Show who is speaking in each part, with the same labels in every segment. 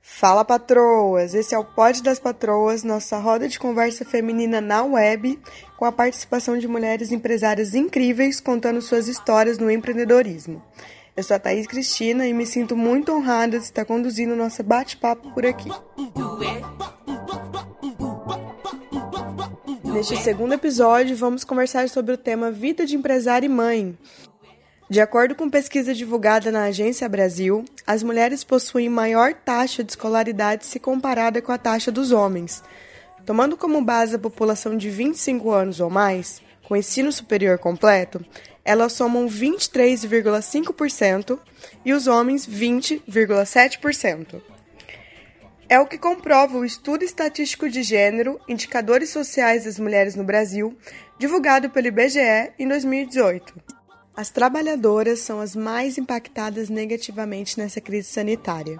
Speaker 1: Fala patroas! Esse é o Pod das Patroas, nossa roda de conversa feminina na web, com a participação de mulheres empresárias incríveis contando suas histórias no empreendedorismo. Eu sou a Thaís Cristina e me sinto muito honrada de estar conduzindo nosso bate-papo por aqui. Neste segundo episódio, vamos conversar sobre o tema Vida de Empresária e Mãe, de acordo com pesquisa divulgada na Agência Brasil, as mulheres possuem maior taxa de escolaridade se comparada com a taxa dos homens. Tomando como base a população de 25 anos ou mais, com ensino superior completo, elas somam 23,5% e os homens 20,7%. É o que comprova o Estudo Estatístico de Gênero, Indicadores Sociais das Mulheres no Brasil, divulgado pelo IBGE em 2018. As trabalhadoras são as mais impactadas negativamente nessa crise sanitária.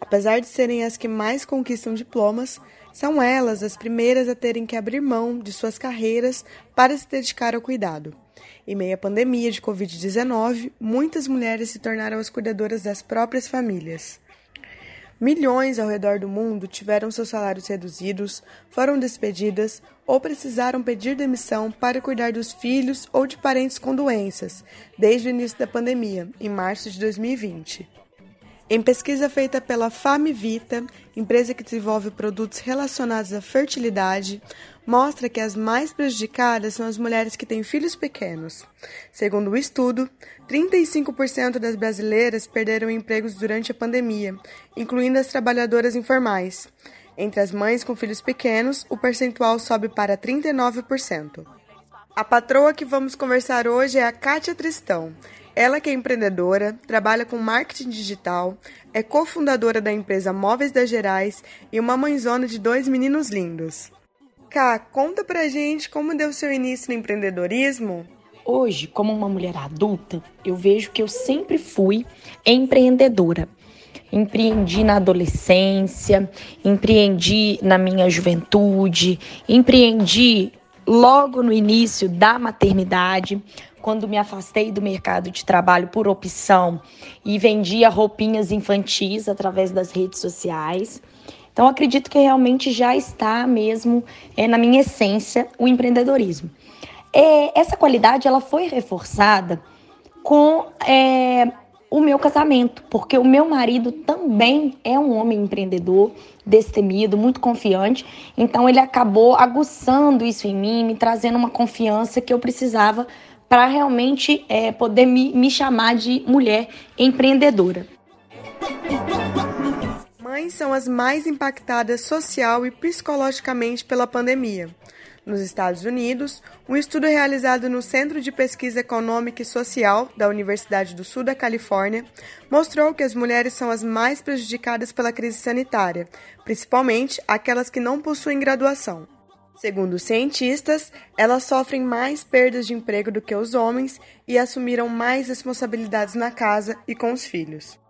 Speaker 1: Apesar de serem as que mais conquistam diplomas, são elas as primeiras a terem que abrir mão de suas carreiras para se dedicar ao cuidado. Em meio à pandemia de Covid-19, muitas mulheres se tornaram as cuidadoras das próprias famílias. Milhões ao redor do mundo tiveram seus salários reduzidos, foram despedidas ou precisaram pedir demissão para cuidar dos filhos ou de parentes com doenças, desde o início da pandemia, em março de 2020. Em pesquisa feita pela FamiVita, empresa que desenvolve produtos relacionados à fertilidade, mostra que as mais prejudicadas são as mulheres que têm filhos pequenos. Segundo o estudo, 35% das brasileiras perderam empregos durante a pandemia, incluindo as trabalhadoras informais. Entre as mães com filhos pequenos, o percentual sobe para 39%. A patroa que vamos conversar hoje é a Kátia Tristão. Ela que é empreendedora, trabalha com marketing digital, é cofundadora da empresa Móveis das Gerais e uma mãezona de dois meninos lindos. Ká, conta pra gente como deu seu início no empreendedorismo.
Speaker 2: Hoje, como uma mulher adulta, eu vejo que eu sempre fui empreendedora. Empreendi na adolescência, empreendi na minha juventude, empreendi logo no início da maternidade, quando me afastei do mercado de trabalho por opção e vendia roupinhas infantis através das redes sociais. Então, acredito que realmente já está mesmo é, na minha essência o empreendedorismo. É, essa qualidade ela foi reforçada com é, o meu casamento, porque o meu marido também é um homem empreendedor, destemido, muito confiante. Então, ele acabou aguçando isso em mim, me trazendo uma confiança que eu precisava para realmente é, poder me, me chamar de mulher empreendedora
Speaker 1: mães são as mais impactadas social e psicologicamente pela pandemia. Nos Estados Unidos, um estudo realizado no Centro de Pesquisa Econômica e Social da Universidade do Sul da Califórnia mostrou que as mulheres são as mais prejudicadas pela crise sanitária, principalmente aquelas que não possuem graduação. Segundo os cientistas, elas sofrem mais perdas de emprego do que os homens e assumiram mais responsabilidades na casa e com os filhos.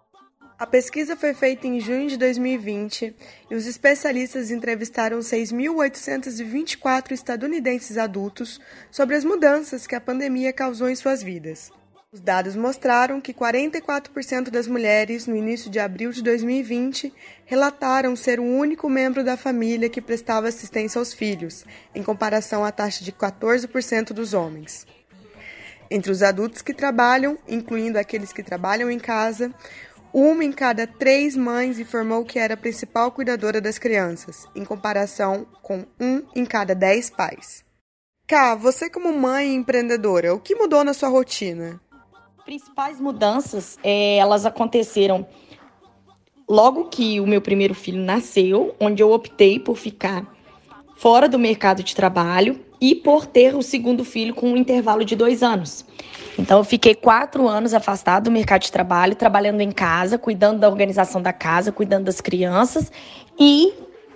Speaker 1: A pesquisa foi feita em junho de 2020 e os especialistas entrevistaram 6.824 estadunidenses adultos sobre as mudanças que a pandemia causou em suas vidas. Os dados mostraram que 44% das mulheres, no início de abril de 2020, relataram ser o único membro da família que prestava assistência aos filhos, em comparação à taxa de 14% dos homens. Entre os adultos que trabalham, incluindo aqueles que trabalham em casa, uma em cada três mães informou que era a principal cuidadora das crianças, em comparação com um em cada dez pais. Cá, você como mãe e empreendedora, o que mudou na sua rotina?
Speaker 2: Principais mudanças, é, elas aconteceram logo que o meu primeiro filho nasceu, onde eu optei por ficar fora do mercado de trabalho e por ter o segundo filho com um intervalo de dois anos. Então, eu fiquei quatro anos afastado do mercado de trabalho, trabalhando em casa, cuidando da organização da casa, cuidando das crianças. E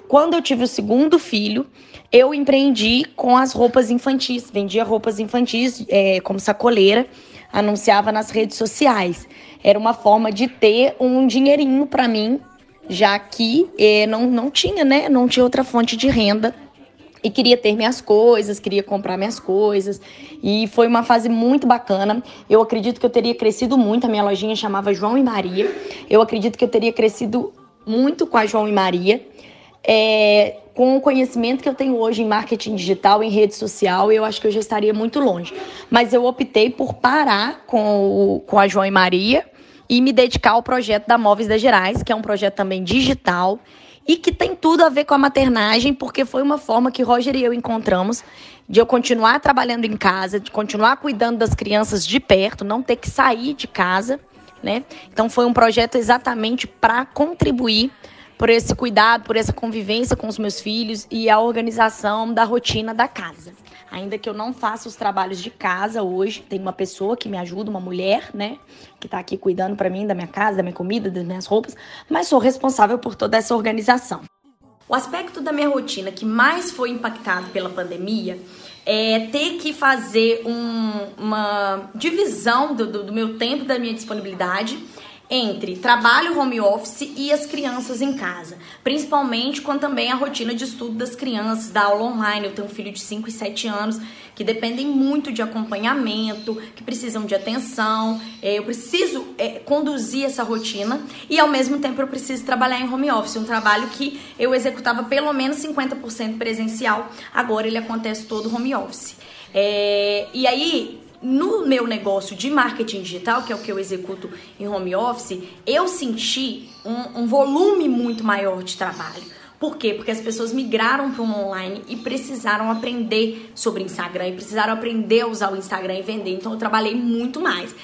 Speaker 2: quando eu tive o segundo filho, eu empreendi com as roupas infantis. Vendia roupas infantis é, como sacoleira, anunciava nas redes sociais. Era uma forma de ter um dinheirinho para mim já que eh, não, não tinha, né? Não tinha outra fonte de renda e queria ter minhas coisas, queria comprar minhas coisas. E foi uma fase muito bacana. Eu acredito que eu teria crescido muito. A minha lojinha chamava João e Maria. Eu acredito que eu teria crescido muito com a João e Maria. É, com o conhecimento que eu tenho hoje em marketing digital, em rede social, eu acho que eu já estaria muito longe. Mas eu optei por parar com, o, com a João e Maria e me dedicar ao projeto da Móveis das Gerais, que é um projeto também digital e que tem tudo a ver com a maternagem, porque foi uma forma que Roger e eu encontramos de eu continuar trabalhando em casa, de continuar cuidando das crianças de perto, não ter que sair de casa, né? Então foi um projeto exatamente para contribuir por esse cuidado, por essa convivência com os meus filhos e a organização da rotina da casa. Ainda que eu não faça os trabalhos de casa hoje, tem uma pessoa que me ajuda, uma mulher, né, que está aqui cuidando para mim da minha casa, da minha comida, das minhas roupas, mas sou responsável por toda essa organização. O aspecto da minha rotina que mais foi impactado pela pandemia é ter que fazer um, uma divisão do, do, do meu tempo, da minha disponibilidade entre trabalho home office e as crianças em casa, principalmente quando também a rotina de estudo das crianças, da aula online. Eu tenho um filho de 5 e 7 anos que dependem muito de acompanhamento, que precisam de atenção. É, eu preciso é, conduzir essa rotina e ao mesmo tempo eu preciso trabalhar em home office, um trabalho que eu executava pelo menos 50% presencial, agora ele acontece todo home office. É, e aí no meu negócio de marketing digital, que é o que eu executo em home office, eu senti um, um volume muito maior de trabalho. Por quê? Porque as pessoas migraram para um online e precisaram aprender sobre Instagram e precisaram aprender a usar o Instagram e vender. Então eu trabalhei muito mais.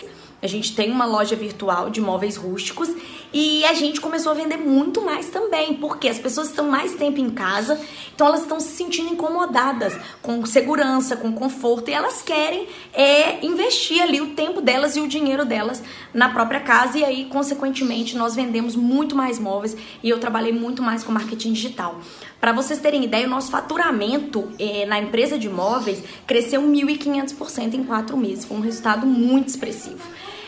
Speaker 2: A gente tem uma loja virtual de móveis rústicos e a gente começou a vender muito mais também, porque as pessoas estão mais tempo em casa, então elas estão se sentindo incomodadas com segurança, com conforto e elas querem é, investir ali o tempo delas e o dinheiro delas na própria casa e aí, consequentemente, nós vendemos muito mais móveis e eu trabalhei muito mais com marketing digital. Para vocês terem ideia, o nosso faturamento é, na empresa de móveis cresceu 1.500% em quatro meses. Foi um resultado muito expressivo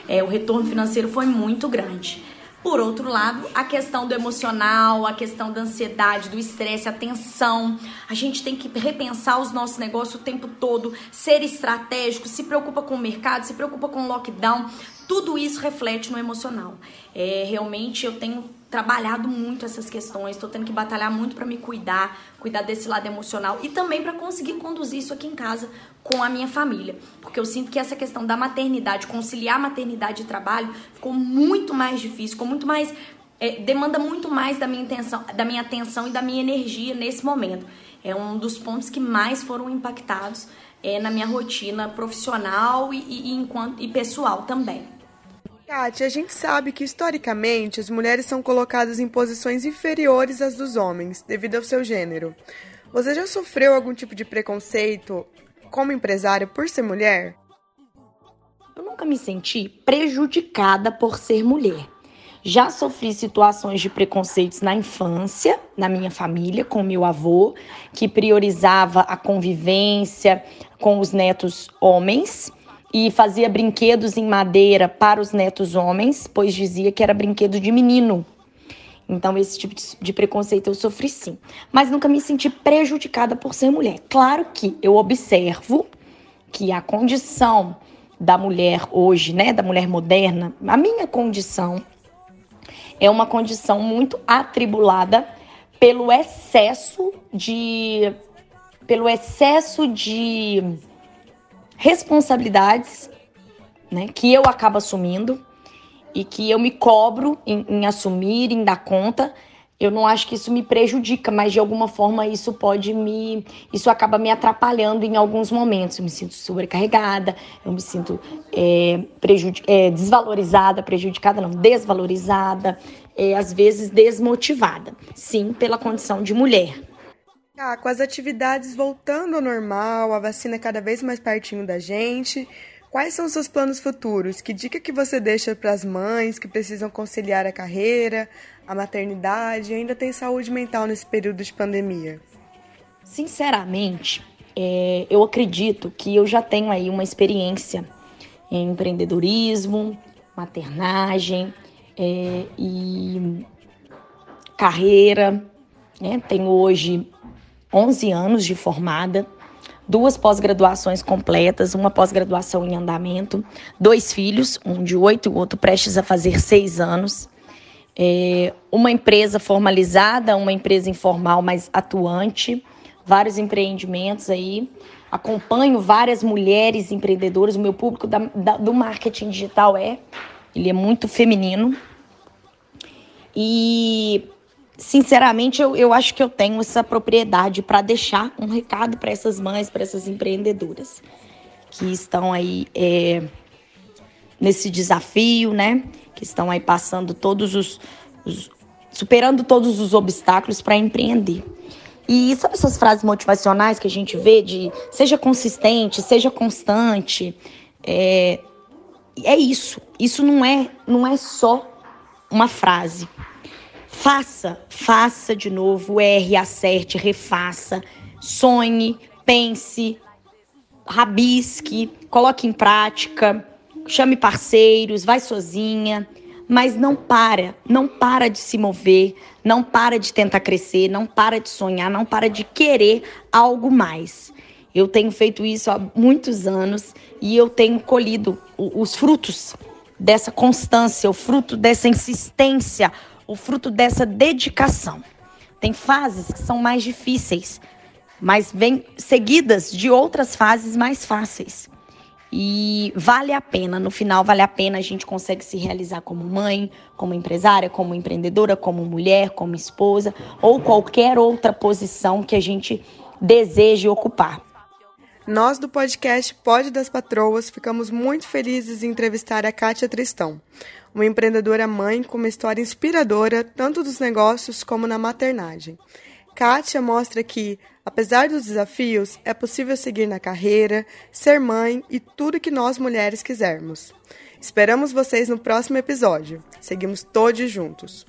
Speaker 2: é, o retorno financeiro foi muito grande. Por outro lado, a questão do emocional, a questão da ansiedade, do estresse, a tensão. A gente tem que repensar os nossos negócios o tempo todo, ser estratégico, se preocupa com o mercado, se preocupa com o lockdown. Tudo isso reflete no emocional. É, realmente eu tenho trabalhado muito essas questões, estou tendo que batalhar muito para me cuidar, cuidar desse lado emocional e também para conseguir conduzir isso aqui em casa com a minha família, porque eu sinto que essa questão da maternidade, conciliar maternidade e trabalho, ficou muito mais difícil, ficou muito mais é, demanda muito mais da minha intenção, da minha atenção e da minha energia nesse momento. É um dos pontos que mais foram impactados é, na minha rotina profissional e, e, e, enquanto, e pessoal também.
Speaker 1: Kátia, a gente sabe que historicamente as mulheres são colocadas em posições inferiores às dos homens, devido ao seu gênero. Você já sofreu algum tipo de preconceito como empresária por ser mulher?
Speaker 2: Eu nunca me senti prejudicada por ser mulher. Já sofri situações de preconceitos na infância, na minha família, com meu avô, que priorizava a convivência com os netos homens e fazia brinquedos em madeira para os netos homens, pois dizia que era brinquedo de menino. Então, esse tipo de preconceito eu sofri sim. Mas nunca me senti prejudicada por ser mulher. Claro que eu observo que a condição da mulher hoje, né, da mulher moderna, a minha condição é uma condição muito atribulada pelo excesso de pelo excesso de responsabilidades né, que eu acabo assumindo e que eu me cobro em, em, assumir, em dar conta. Eu não acho que isso me prejudica, mas de alguma forma isso pode me. Isso acaba me atrapalhando em alguns momentos. Eu me sinto sobrecarregada, eu me sinto é, é, desvalorizada, prejudicada, não, desvalorizada, é, às vezes desmotivada. Sim, pela condição de mulher.
Speaker 1: Ah, com as atividades voltando ao normal, a vacina cada vez mais pertinho da gente, quais são os seus planos futuros? Que dica que você deixa para as mães que precisam conciliar a carreira, a maternidade e ainda tem saúde mental nesse período de pandemia?
Speaker 2: Sinceramente, é, eu acredito que eu já tenho aí uma experiência em empreendedorismo, maternagem é, e carreira. Né? Tenho hoje 11 anos de formada, duas pós-graduações completas, uma pós-graduação em andamento, dois filhos, um de oito e o outro prestes a fazer seis anos. É, uma empresa formalizada, uma empresa informal, mas atuante, vários empreendimentos aí. Acompanho várias mulheres empreendedoras. O meu público da, da, do marketing digital é, ele é muito feminino. E sinceramente, eu, eu acho que eu tenho essa propriedade para deixar um recado para essas mães, para essas empreendedoras que estão aí é, nesse desafio, né? Que estão aí passando todos os, os superando todos os obstáculos para empreender. E sabe essas frases motivacionais que a gente vê de seja consistente, seja constante? É, é isso. Isso não é, não é só uma frase. Faça, faça de novo, erre, acerte, refaça, sonhe, pense, rabisque, coloque em prática, chame parceiros, vai sozinha, mas não para, não para de se mover, não para de tentar crescer, não para de sonhar, não para de querer algo mais. Eu tenho feito isso há muitos anos e eu tenho colhido os frutos dessa constância, o fruto dessa insistência, o fruto dessa dedicação. Tem fases que são mais difíceis, mas vêm seguidas de outras fases mais fáceis. E vale a pena, no final vale a pena, a gente consegue se realizar como mãe, como empresária, como empreendedora, como mulher, como esposa ou qualquer outra posição que a gente deseje ocupar.
Speaker 1: Nós do podcast Pode das Patroas ficamos muito felizes em entrevistar a Kátia Tristão, uma empreendedora mãe com uma história inspiradora tanto dos negócios como na maternagem. Kátia mostra que, apesar dos desafios, é possível seguir na carreira, ser mãe e tudo que nós mulheres quisermos. Esperamos vocês no próximo episódio. Seguimos todos juntos.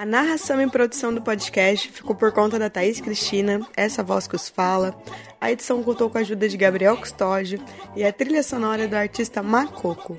Speaker 1: A narração e produção do podcast ficou por conta da Thaís Cristina, essa voz que os fala. A edição contou com a ajuda de Gabriel Custódio e a trilha sonora do artista Macoco.